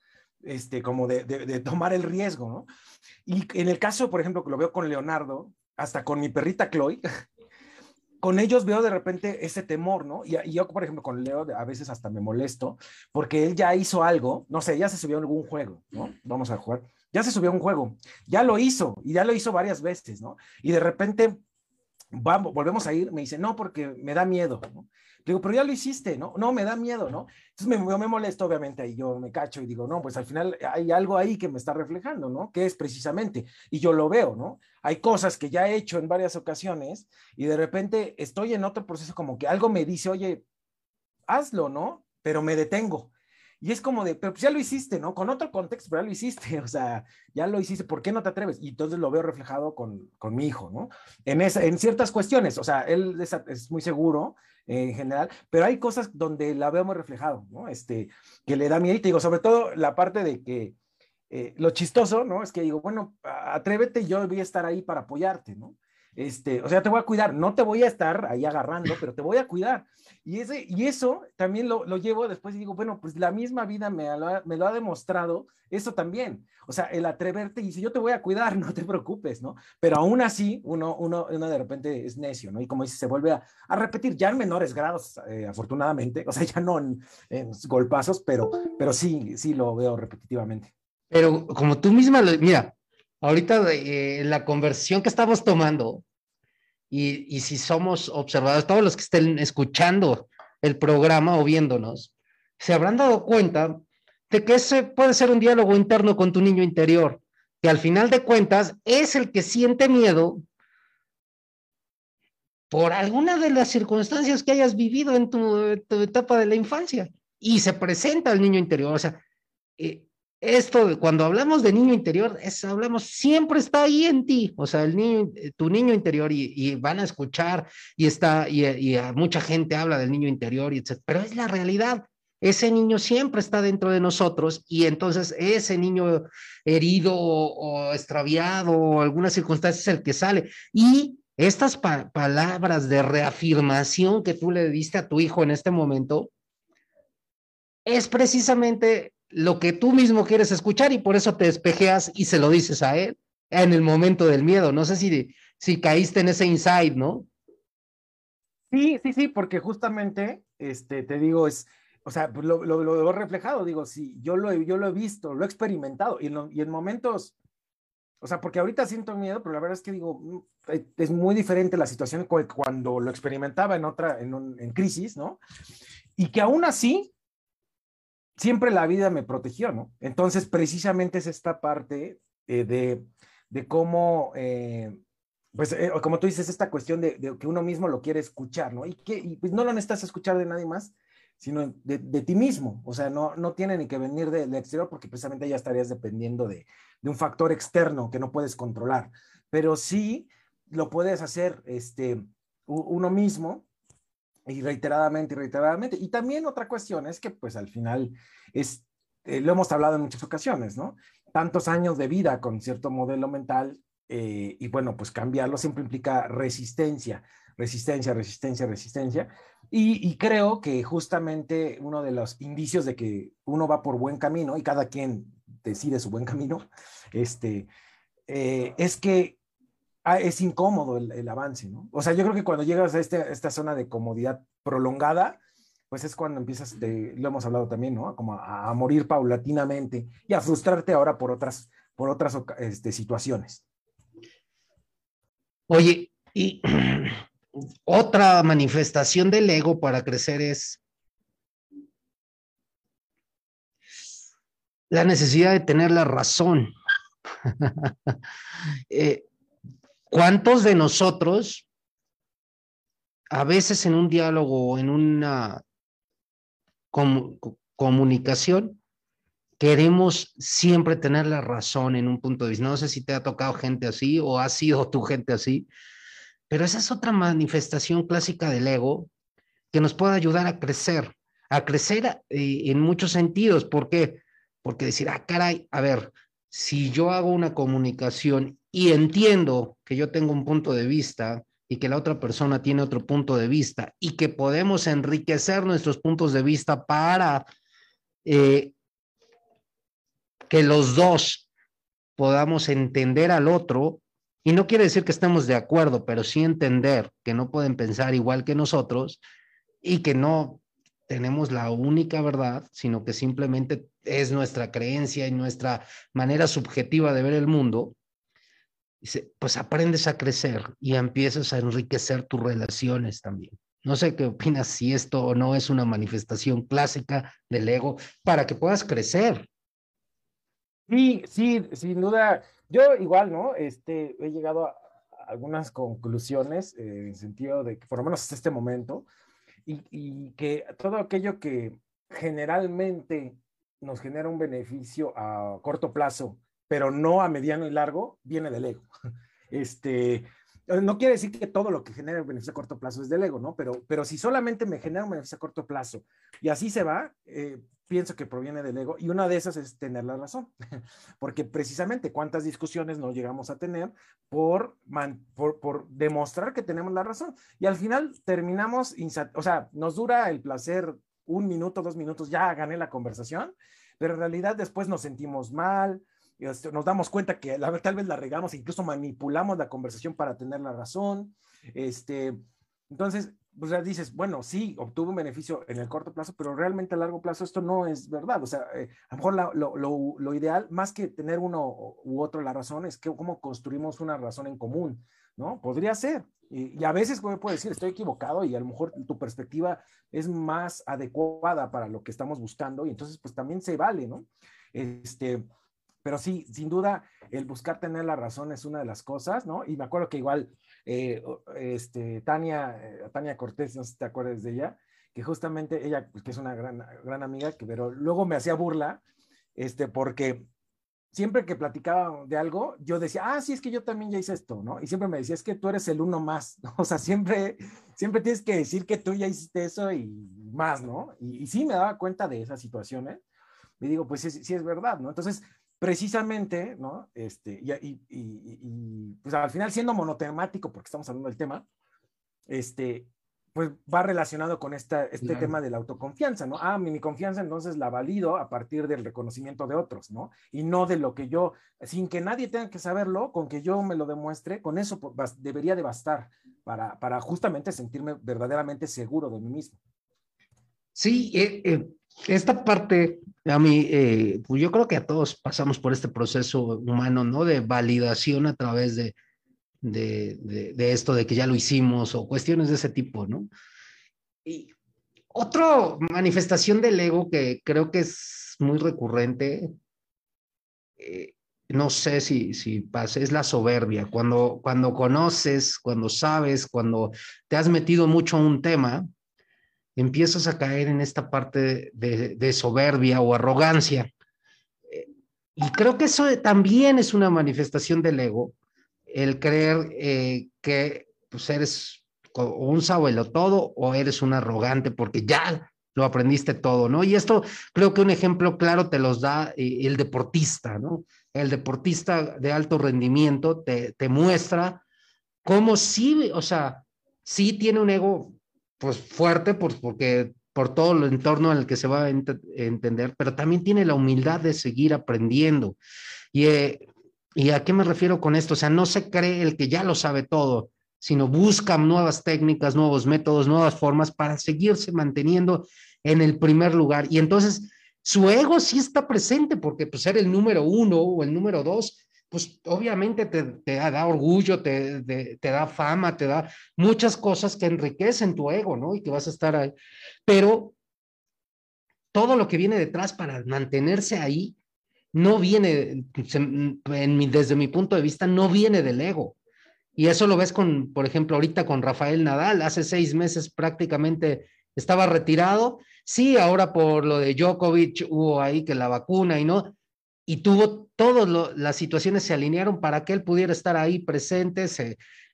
este, como de, de, tomar el riesgo, ¿no? Y en el caso, por ejemplo, que lo veo con Leonardo, hasta con mi perrita Chloe, con ellos veo de repente ese temor, ¿no? Y, yo, por ejemplo, con Leo a veces hasta me molesto porque él ya hizo algo, no sé, ya se subió algún juego, ¿no? Vamos a jugar. Ya se subió un juego, ya lo hizo y ya lo hizo varias veces, ¿no? Y de repente vamos, volvemos a ir, me dice, no, porque me da miedo, ¿no? Digo, pero ya lo hiciste, ¿no? No, me da miedo, ¿no? Entonces me, me molesto, obviamente, y yo me cacho y digo, no, pues al final hay algo ahí que me está reflejando, ¿no? Que es precisamente, y yo lo veo, ¿no? Hay cosas que ya he hecho en varias ocasiones y de repente estoy en otro proceso como que algo me dice, oye, hazlo, ¿no? Pero me detengo. Y es como de, pero pues ya lo hiciste, ¿no? Con otro contexto, pero ya lo hiciste, o sea, ya lo hiciste, ¿por qué no te atreves? Y entonces lo veo reflejado con, con mi hijo, ¿no? En, esa, en ciertas cuestiones, o sea, él es, es muy seguro, en general, pero hay cosas donde la veo muy reflejado, ¿no? Este, que le da miedo, y te digo, sobre todo la parte de que eh, lo chistoso, ¿no? Es que digo, bueno, atrévete, yo voy a estar ahí para apoyarte, ¿no? Este, o sea, te voy a cuidar, no te voy a estar ahí agarrando, pero te voy a cuidar. Y, ese, y eso también lo, lo llevo después y digo, bueno, pues la misma vida me ha, me lo ha demostrado, eso también. O sea, el atreverte y si yo te voy a cuidar, no te preocupes, ¿no? Pero aún así, uno, uno, uno de repente es necio, ¿no? Y como dice, se vuelve a, a repetir, ya en menores grados, eh, afortunadamente, o sea, ya no en, en, golpazos, pero, pero sí, sí lo veo repetitivamente. Pero como tú misma, lo, mira, ahorita eh, la conversión que estamos tomando, y, si somos observadores, todos los que estén escuchando el programa o viéndonos, se habrán dado cuenta de que ese puede ser un diálogo interno con tu niño interior, que al final de cuentas es el que siente miedo por alguna de las circunstancias que hayas vivido en tu, tu etapa de la infancia y se presenta al niño interior. O sea, eh, esto, cuando hablamos de niño interior, es, hablamos, siempre está ahí en ti, o sea, el niño, tu niño interior, y, van a escuchar, y está, y, mucha gente habla del niño interior, y etc. Pero es la realidad. Ese niño siempre está dentro de nosotros, y entonces ese niño herido o, extraviado o alguna circunstancia es el que sale. Y estas palabras de reafirmación que tú le diste a tu hijo en este momento, es precisamente lo que tú mismo quieres escuchar y por eso te despejeas y se lo dices a él en el momento del miedo. No sé si, si caíste en ese insight, ¿no? Sí, sí, sí, porque justamente, este, te digo, es, o sea, lo, lo, lo reflejado, digo, sí, yo lo, yo lo he visto, lo he experimentado y, en momentos, o sea, porque ahorita siento miedo, pero la verdad es que digo, mm, es muy diferente la situación cuando lo experimentaba en otra, en, en crisis, ¿no? Y que aún así, siempre la vida me protegió, ¿no? Entonces, precisamente es esta parte eh, de, de, cómo, eh, pues, eh, como tú dices, esta cuestión de, que uno mismo lo quiere escuchar, ¿no? Y que pues no lo necesitas escuchar de nadie más, sino de, ti mismo. O sea, no, no tiene ni que venir del exterior porque precisamente ya estarías dependiendo de, de un factor externo que no puedes controlar. Pero sí lo puedes hacer este, uno mismo y reiteradamente y reiteradamente. Y también otra cuestión es que pues al final es, eh, lo hemos hablado en muchas ocasiones, ¿no? Tantos años de vida con cierto modelo mental eh, y bueno, pues cambiarlo siempre implica resistencia, resistencia, resistencia, resistencia. Y, creo que justamente uno de los indicios de que uno va por buen camino y cada quien decide su buen camino, este, eh, es que Ah, es incómodo el, avance, ¿no? O sea, yo creo que cuando llegas a, este, esta zona de comodidad prolongada, pues es cuando empiezas, lo hemos hablado también, ¿no? Como a, morir paulatinamente y a frustrarte ahora por otras, por otras este, situaciones. Oye, y otra manifestación del ego para crecer es la necesidad de tener la razón. Eh, ¿Cuántos de nosotros, a veces en un diálogo en una comunicación, queremos siempre tener la razón en un punto de vista? No sé si te ha tocado gente así o ha sido tu gente así, pero esa es otra manifestación clásica del ego que nos puede ayudar a crecer, a crecer eh, en muchos sentidos. ¿Por qué? Porque decir, ah, caray, a ver, si yo hago una comunicación y entiendo que yo tengo un punto de vista y que la otra persona tiene otro punto de vista y que podemos enriquecer nuestros puntos de vista para eh, que los dos podamos entender al otro, y no quiere decir que estemos de acuerdo, pero sí entender que no pueden pensar igual que nosotros y que no tenemos la única verdad, sino que simplemente es nuestra creencia y nuestra manera subjetiva de ver el mundo, pues aprendes a crecer y empiezas a enriquecer tus relaciones también. No sé qué opinas si esto o no es una manifestación clásica del ego para que puedas crecer. Sí, sí, sin duda. Yo igual, ¿no? Este, he llegado a algunas conclusiones eh, en el sentido de que, por lo menos hasta este momento, y, que todo aquello que generalmente nos genera un beneficio a corto plazo, pero no a mediano y largo, viene del ego. Este, no quiere decir que todo lo que genera beneficio a corto plazo es del ego, ¿no? Pero, pero si solamente me genera un beneficio a corto plazo y así se va, eh, pienso que proviene del ego y una de esas es tener la razón, porque precisamente cuántas discusiones no llegamos a tener por, por, por, demostrar que tenemos la razón y al final terminamos, o sea, nos dura el placer un minuto, dos minutos, ya gané la conversación, pero en realidad después nos sentimos mal, este, nos damos cuenta que la, tal vez la regamos, incluso manipulamos la conversación para tener la razón, este, entonces pues ya dices, bueno, sí, obtuvo un beneficio en el corto plazo, pero realmente a largo plazo esto no es verdad. O sea, eh, a lo mejor lo, lo, lo, ideal, más que tener uno u otro la razón, es que cómo construimos una razón en común, ¿no? Podría ser. Y, a veces me puedo decir, estoy equivocado y a lo mejor tu perspectiva es más adecuada para lo que estamos buscando y entonces pues también se vale, ¿no? Este, pero sí, sin duda, el buscar tener la razón es una de las cosas, ¿no? Y me acuerdo que igual, eh, este, Tania, eh, Tania Cortés, no sé si te acuerdas de ella, que justamente ella, pues, que es una gran, gran amiga, que, pero luego me hacía burla, este, porque siempre que platicaba de algo, yo decía, ah, sí, es que yo también ya hice esto, ¿no? Y siempre me decía, es que tú eres el uno más, ¿no? O sea, siempre, siempre tienes que decir que tú ya hiciste eso y más, ¿no? Y, sí me daba cuenta de esas situaciones. Y digo, pues sí, sí es verdad, ¿no? Entonces, precisamente, ¿no? Este, y, pues al final siendo monotemático, porque estamos hablando del tema, este, pues va relacionado con esta, este tema de la autoconfianza, ¿no? Ah, mi, confianza entonces la valido a partir del reconocimiento de otros, ¿no? Y no de lo que yo, sin que nadie tenga que saberlo, con que yo me lo demuestre, con eso pues, debería de bastar para, para justamente sentirme verdaderamente seguro de mí mismo. Sí, eh, eh, esta parte, a mí, eh, pues yo creo que a todos pasamos por este proceso humano, ¿no? De validación a través de, de, de, esto, de que ya lo hicimos o cuestiones de ese tipo, ¿no? Y otra manifestación del ego que creo que es muy recurrente, no sé si, si pasa, es la soberbia. Cuando, cuando conoces, cuando sabes, cuando te has metido mucho a un tema, empiezas a caer en esta parte de, soberbia o arrogancia. Y creo que eso también es una manifestación del ego, el creer eh, que pues, eres un sabuelo todo o eres un arrogante porque ya lo aprendiste todo, ¿no? Y esto creo que un ejemplo claro te los da eh, el deportista, ¿no? El deportista de alto rendimiento te, te muestra cómo sí, o sea, sí tiene un ego pues fuerte por, porque por todo el entorno en el que se va a entender, pero también tiene la humildad de seguir aprendiendo. Y, eh, ¿Y a qué me refiero con esto? O sea, no se cree el que ya lo sabe todo, sino buscan nuevas técnicas, nuevos métodos, nuevas formas para seguirse manteniendo en el primer lugar. Y entonces su ego sí está presente porque pues ser el número uno o el número dos, pues obviamente te, da orgullo, te, te, da fama, te da muchas cosas que enriquecen tu ego, ¿no? Y que vas a estar ahí. Pero todo lo que viene detrás para mantenerse ahí no viene, desde mi punto de vista, no viene del ego. Y eso lo ves con, por ejemplo, ahorita con Rafael Nadal, hace seis meses prácticamente estaba retirado. Sí, ahora por lo de Djokovic hubo ahí que la vacuna y no, y tuvo todas las situaciones se alinearon para que él pudiera estar ahí presente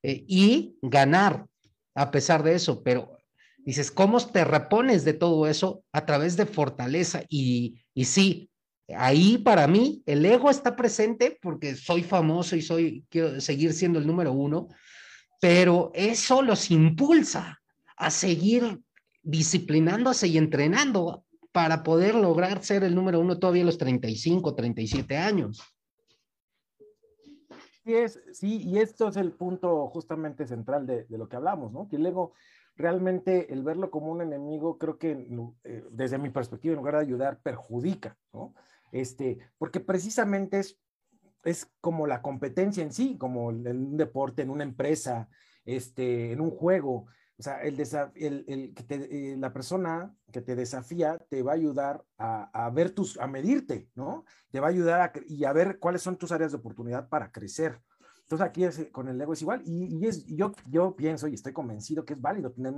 eh, y ganar a pesar de eso. Pero dices, ¿cómo te repones de todo eso? A través de fortaleza. Y, y sí, Ahí para mí el ego está presente porque soy famoso y soy, quiero seguir siendo el número uno, pero eso los impulsa a seguir disciplinándose y entrenando para poder lograr ser el número uno todavía a los 35, 37 años. Sí, es, sí, y esto es el punto justamente central de, lo que hablamos, ¿no? Que el ego realmente, el verlo como un enemigo, creo que eh, desde mi perspectiva, en lugar de ayudar, perjudica, ¿no? este, porque precisamente es, es como la competencia en sí, como en un deporte, en una empresa, este, en un juego. O sea, el, el, que eh, la persona que te desafía te va a ayudar a, ver tus, a medirte, ¿no? Te va a ayudar a, y a ver cuáles son tus áreas de oportunidad para crecer. Entonces aquí con el ego es igual y, es, yo, yo pienso y estoy convencido que es válido tener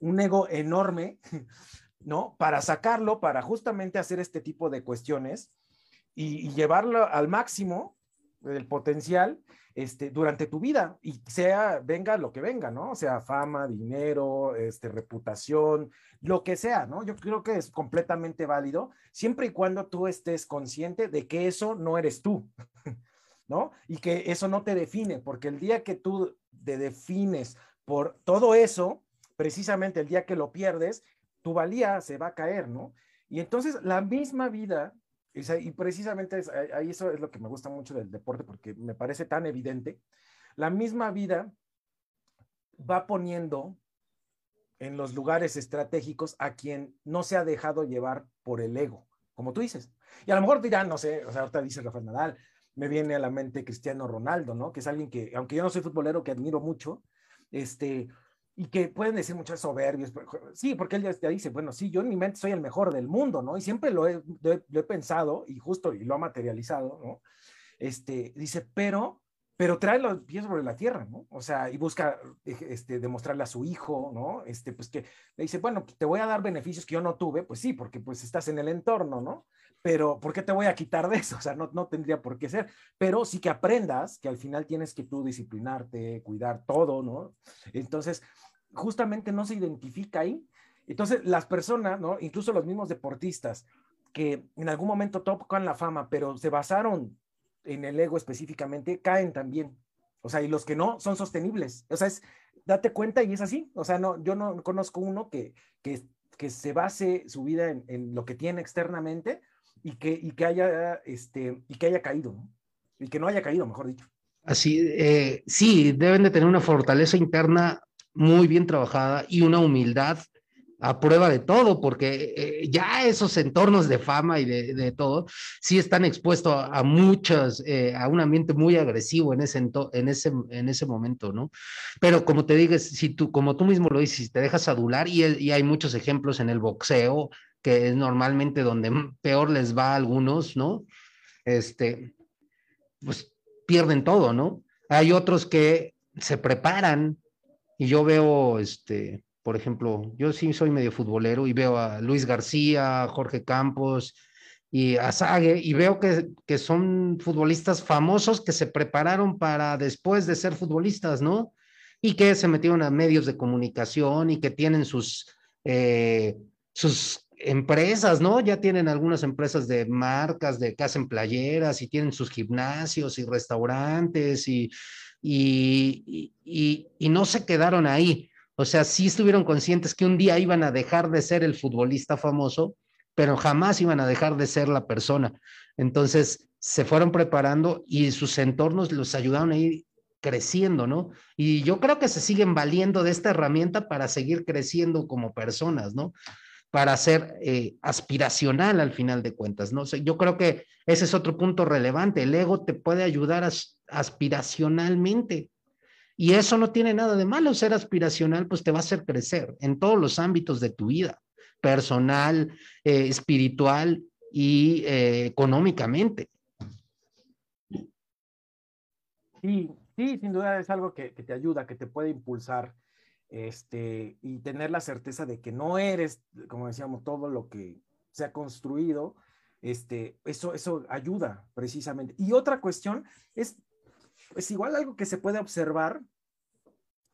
un ego enorme ¿no? Para sacarlo, para justamente hacer este tipo de cuestiones y, llevarlo al máximo del potencial este, durante tu vida y sea, venga lo que venga, ¿no? O sea, fama, dinero, este, reputación, lo que sea, ¿no? Yo creo que es completamente válido siempre y cuando tú estés consciente de que eso no eres tú, ¿no? Y que eso no te define, porque el día que tú te defines por todo eso, precisamente el día que lo pierdes, tu valía se va a caer, ¿no? Y entonces la misma vida, y precisamente ahí eso es lo que me gusta mucho del deporte porque me parece tan evidente, la misma vida va poniendo en los lugares estratégicos a quien no se ha dejado llevar por el ego, como tú dices. Y a lo mejor dirán, no sé, o sea, ahorita dice Rafael Nadal, me viene a la mente Cristiano Ronaldo, ¿no? Que es alguien que, aunque yo no soy futbolero, que admiro mucho, este, y que pueden decir muchas soberbios. Sí, porque él ya dice, bueno, sí, yo en mi mente soy el mejor del mundo, ¿no? Y siempre lo he, he, pensado y justo y lo ha materializado, ¿no? Este, dice, pero, pero trae los pies sobre la tierra, ¿no? O sea, y busca este, demostrarle a su hijo, ¿no? Este, pues que le dice, bueno, te voy a dar beneficios que yo no tuve, pues sí, porque pues estás en el entorno, ¿no? Pero ¿por qué te voy a quitar de eso? O sea, no, no tendría por qué ser, pero sí que aprendas que al final tienes que tú disciplinarte, cuidar todo, ¿no? Entonces, justamente no se identifica ahí. Entonces, las personas, ¿no? Incluso los mismos deportistas que en algún momento tocan la fama, pero se basaron en el ego específicamente, caen también. O sea, y los que no son sostenibles. O sea, es, date cuenta y es así. O sea, no, yo no conozco uno que, que, que se base su vida en, lo que tiene externamente y que, y que haya, este, y que haya caído. Y que no haya caído, mejor dicho. Así, eh, sí, deben de tener una fortaleza interna muy bien trabajada y una humildad a prueba de todo, porque eh, ya esos entornos de fama y de, todo, sí están expuestos a, muchas, eh, a un ambiente muy agresivo en ese, en, ese, en ese momento, ¿no? Pero como te digas, si tú, como tú mismo lo dices, si te dejas adular, y, y hay muchos ejemplos en el boxeo, que es normalmente donde peor les va a algunos, ¿no? Este, pues pierden todo, ¿no? Hay otros que se preparan y yo veo, este, por ejemplo, yo sí soy medio futbolero y veo a Luis García, Jorge Campos y a Sague y veo que, que son futbolistas famosos que se prepararon para después de ser futbolistas, ¿no? Y que se metieron a medios de comunicación y que tienen sus, eh, sus empresas, ¿no? Ya tienen algunas empresas de marcas de que hacen playeras y tienen sus gimnasios y restaurantes y y, y, no se quedaron ahí. O sea, sí estuvieron conscientes que un día iban a dejar de ser el futbolista famoso, pero jamás iban a dejar de ser la persona. Entonces, se fueron preparando y sus entornos los ayudaron a ir creciendo, ¿no? Y yo creo que se siguen valiendo de esta herramienta para seguir creciendo como personas, ¿no? Para ser eh, aspiracional al final de cuentas, ¿no? yo creo que ese es otro punto relevante. El ego te puede ayudar aspiracionalmente. Y eso no tiene nada de malo. Ser aspiracional, pues te va a hacer crecer en todos los ámbitos de tu vida, personal, eh, espiritual y eh, económicamente. Sí, Sí, sin duda es algo que, te ayuda, que te puede impulsar este, y tener la certeza de que no eres, como decíamos, todo lo que se ha construido, este, eso, eso ayuda precisamente. Y otra cuestión es, es igual algo que se puede observar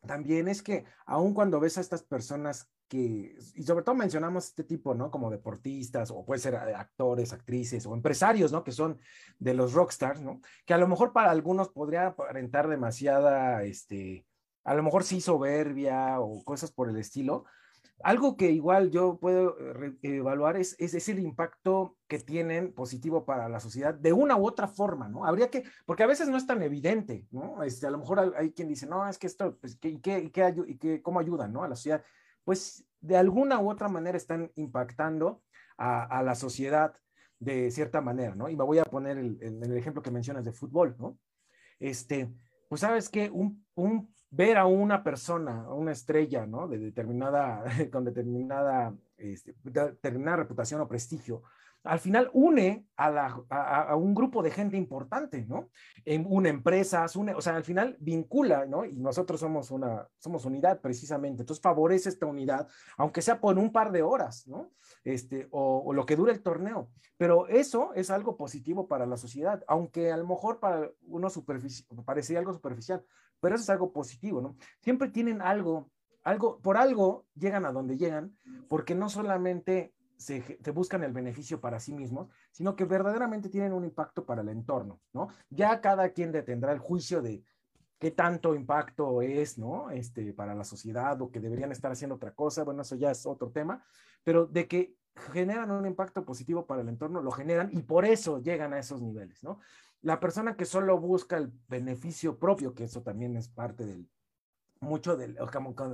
también es que aun cuando ves a estas personas que, y sobre todo mencionamos este tipo, ¿no? Como deportistas o puede ser actores, actrices o empresarios, ¿no? Que son de los rockstars, ¿no? Que a lo mejor para algunos podría aparentar demasiada, este, a lo mejor sí soberbia o cosas por el estilo, algo que igual yo puedo eh, evaluar es, es, el impacto que tienen positivo para la sociedad de una u otra forma, ¿no? Habría que, porque a veces no es tan evidente, ¿no? Este, a lo mejor hay, quien dice, no, es que esto, pues, ¿qué, qué, qué, ¿cómo ayudan, ¿no? A la sociedad. Pues de alguna u otra manera están impactando a, la sociedad de cierta manera, ¿no? Y me voy a poner el, el, el ejemplo que mencionas de fútbol, ¿no? Este, pues sabes que un ver a una persona, a una estrella, ¿no? De determinada, con determinada, este, determinada reputación o prestigio, al final une a, un grupo de gente importante, ¿no? En una empresa, o sea, al final vincula, ¿no? Y nosotros somos una, somos unidad precisamente, entonces favorece esta unidad, aunque sea por un par de horas, ¿no? Este, o, lo que dure el torneo. Pero eso es algo positivo para la sociedad, aunque a lo mejor para uno parecía algo superficial, pero eso es algo positivo, ¿no? Siempre tienen algo, algo, por algo llegan a donde llegan, porque no solamente se, buscan el beneficio para sí mismos, sino que verdaderamente tienen un impacto para el entorno, ¿no? Ya cada quien detendrá el juicio de qué tanto impacto es, ¿no? Este, para la sociedad o que deberían estar haciendo otra cosa, bueno, eso ya es otro tema, pero de que generan un impacto positivo para el entorno, lo generan y por eso llegan a esos niveles, ¿no? La persona que solo busca el beneficio propio, que eso también es parte del, mucho del,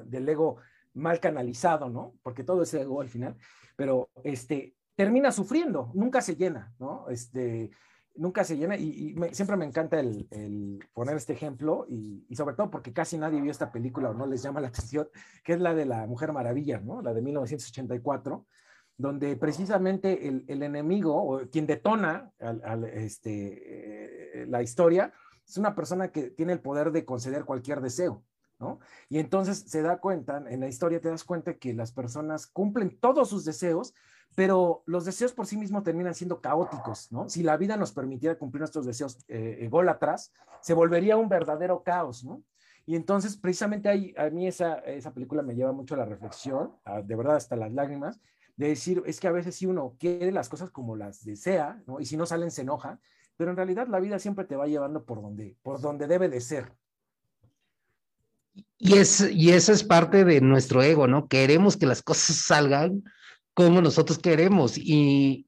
del ego mal canalizado, ¿no? Porque todo es ego al final, pero este, termina sufriendo, nunca se llena, ¿no? Este, nunca se llena y, siempre me encanta el, poner este ejemplo y, sobre todo porque casi nadie vio esta película o no les llama la atención, que es la de la Mujer Maravilla, ¿no? La de 1984, donde precisamente el, enemigo o quien detona este, eh, la historia es una persona que tiene el poder de conceder cualquier deseo. Y entonces se da cuenta, en la historia te das cuenta que las personas cumplen todos sus deseos, pero los deseos por sí mismos terminan siendo caóticos, ¿no? Si la vida nos permitiera cumplir nuestros deseos eh, gol atrás, se volvería un verdadero caos, ¿no? Y entonces, precisamente ahí, a mí esa, esa película me lleva mucho a la reflexión, de verdad hasta las lágrimas, de decir, es que a veces si uno quiere las cosas como las desea, ¿no? Y si no salen, se enoja, pero en realidad la vida siempre te va llevando por donde, por donde debe de ser, y, es, y eso es parte de nuestro ego, ¿no? Queremos que las cosas salgan como nosotros queremos y,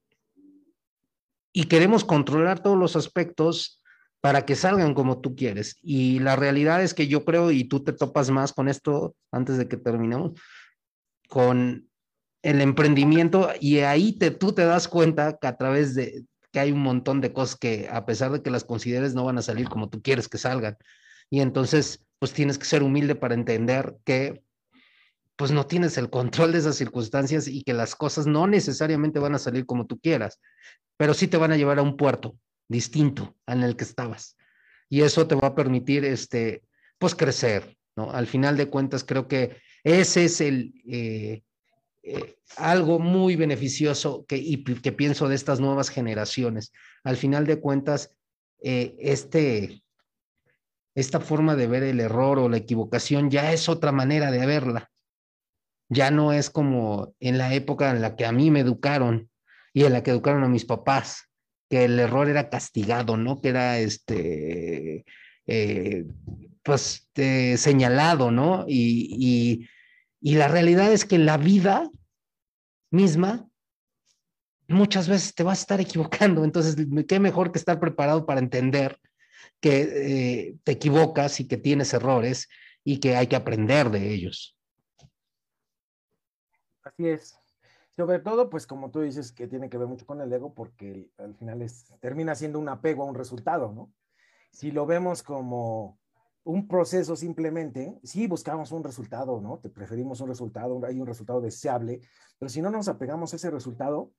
y queremos controlar todos los aspectos para que salgan como tú quieres. Y la realidad es que yo creo, y tú te topas más con esto antes de que terminemos, con el emprendimiento y ahí te, tú te das cuenta que a través de que hay un montón de cosas que a pesar de que las consideres no van a salir como tú quieres que salgan. Y entonces pues tienes que ser humilde para entender que pues no tienes el control de esas circunstancias y que las cosas no necesariamente van a salir como tú quieras, pero sí te van a llevar a un puerto distinto en el que estabas. Y eso te va a permitir, este, pues crecer, ¿no? Al final de cuentas, creo que ese es el, eh, eh, algo muy beneficioso que, y que pienso de estas nuevas generaciones. Al final de cuentas, eh, este, esta forma de ver el error o la equivocación ya es otra manera de verla. Ya no es como en la época en la que a mí me educaron y en la que educaron a mis papás, que el error era castigado, ¿no? Que era este, eh, pues, eh, señalado, ¿no? Y, y la realidad es que la vida misma muchas veces te vas a estar equivocando, entonces, qué mejor que estar preparado para entender que eh, te equivocas y que tienes errores y que hay que aprender de ellos. Así es. Sobre todo, pues como tú dices, que tiene que ver mucho con el ego, porque al final es, termina siendo un apego a un resultado, ¿no? Si lo vemos como un proceso simplemente, sí buscamos un resultado, ¿no? Te preferimos un resultado, hay un resultado deseable, pero si no nos apegamos a ese resultado,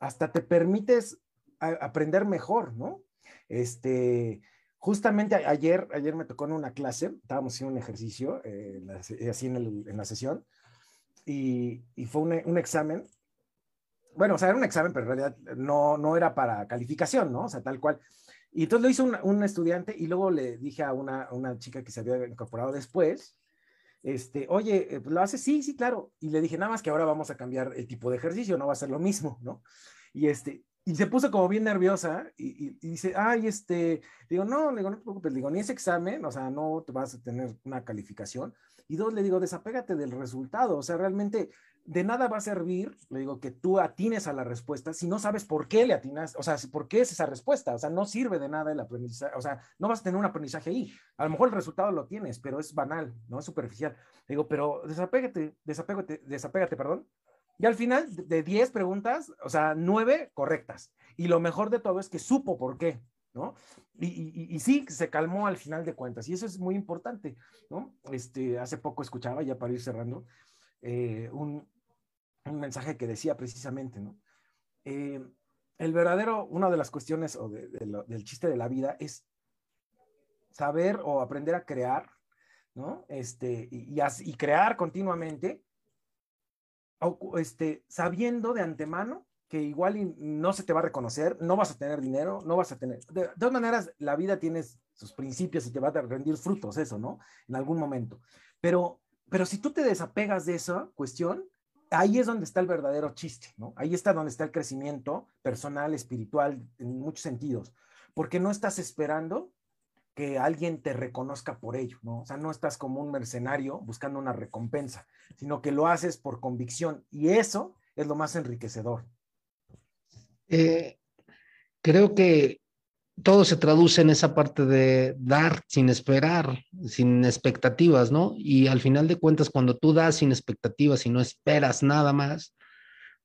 hasta te permites aprender mejor, ¿no? Este, justamente ayer, ayer me tocó en una clase, estábamos haciendo un ejercicio, eh, así en, la sesión, y, fue un, examen. Bueno, o sea, era un examen, pero en realidad no, no era para calificación, ¿no? O sea, tal cual. Y entonces lo hizo un, estudiante y luego le dije a una, una, chica que se había incorporado después, este, oye, eh, ¿lo hace? Sí, sí, claro. Y le dije, nada más que ahora vamos a cambiar el tipo de ejercicio, no va a ser lo mismo, ¿no? Y este, y se puso como bien nerviosa y, dice, ay, este, digo, no, le digo, no te preocupes, digo, ni ese examen, o sea, no te vas a tener una calificación. Y dos, le digo, desapégate del resultado, o sea, realmente de nada va a servir, le digo, que tú atines a la respuesta si no sabes por qué le atinas, o sea, por qué es esa respuesta, o sea, no sirve de nada el aprendizaje, o sea, no vas a tener un aprendizaje ahí. A lo mejor el resultado lo tienes, pero es banal, ¿no? Es superficial. Le digo, pero desapégate, desapégate, desapégate, perdón, y al final, de 10 preguntas, o sea, 9 correctas. Y lo mejor de todo es que supo por qué, ¿no? Y, sí, se calmó al final de cuentas. Y eso es muy importante, ¿no? Este, hace poco escuchaba, ya para ir cerrando, eh, un, mensaje que decía precisamente, ¿no? Eh, el verdadero, una de las cuestiones o del chiste de la vida es saber o aprender a crear, ¿no? Este, y, y crear continuamente este, sabiendo de antemano que igual no se te va a reconocer, no vas a tener dinero, no vas a tener... De, todas maneras, la vida tiene sus principios y te va a rendir frutos eso, ¿no? En algún momento. Pero, pero si tú te desapegas de esa cuestión, ahí es donde está el verdadero chiste, ¿no? Ahí está donde está el crecimiento personal, espiritual, en muchos sentidos. Porque no estás esperando que alguien te reconozca por ello, ¿no? O sea, no estás como un mercenario buscando una recompensa, sino que lo haces por convicción y eso es lo más enriquecedor. Eh, creo que todo se traduce en esa parte de dar sin esperar, sin expectativas, ¿no? Y al final de cuentas, cuando tú das sin expectativas y no esperas nada más,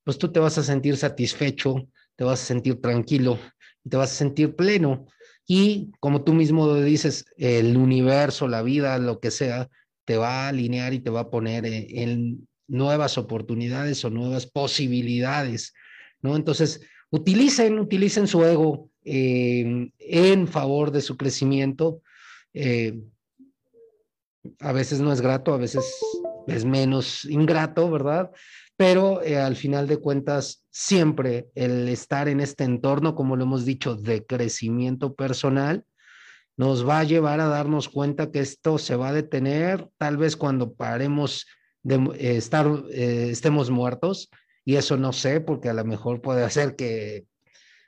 pues tú te vas a sentir satisfecho, te vas a sentir tranquilo, te vas a sentir pleno. Y como tú mismo dices, el universo, la vida, lo que sea, te va a alinear y te va a poner e, en, nuevas oportunidades o nuevas posibilidades, ¿no? Entonces, utilicen, utilicen su ego em, en favor de su crecimiento. Eh, a veces no es grato, a veces es menos ingrato, ¿verdad? Pero eh, al final de cuentas, siempre el estar en este entorno, como lo hemos dicho, de crecimiento personal, nos va a llevar a darnos cuenta que esto se va a detener tal vez cuando paremos de eh, estar, eh, estemos muertos, y eso no sé, porque a lo mejor puede hacer que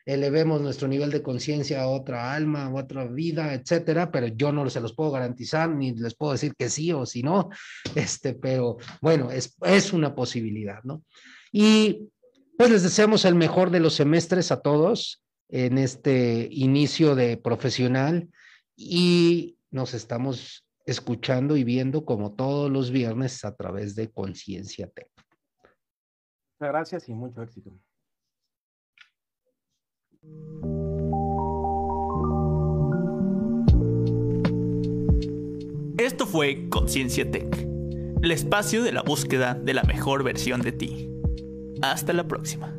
elevemos nuestro nivel de conciencia a otra alma, a otra vida, etcétera, pero yo no se los puedo garantizar ni les puedo decir que sí o si no, este, pero bueno, es, es una posibilidad, ¿no? Y pues les deseamos el mejor de los semestres a todos en este inicio de profesional y nos estamos escuchando y viendo como todos los viernes a través de Conciencia Tech. Gracias y mucho éxito. Esto fue Conciencia Tech, el espacio de la búsqueda de la mejor versión de ti. Hasta la próxima.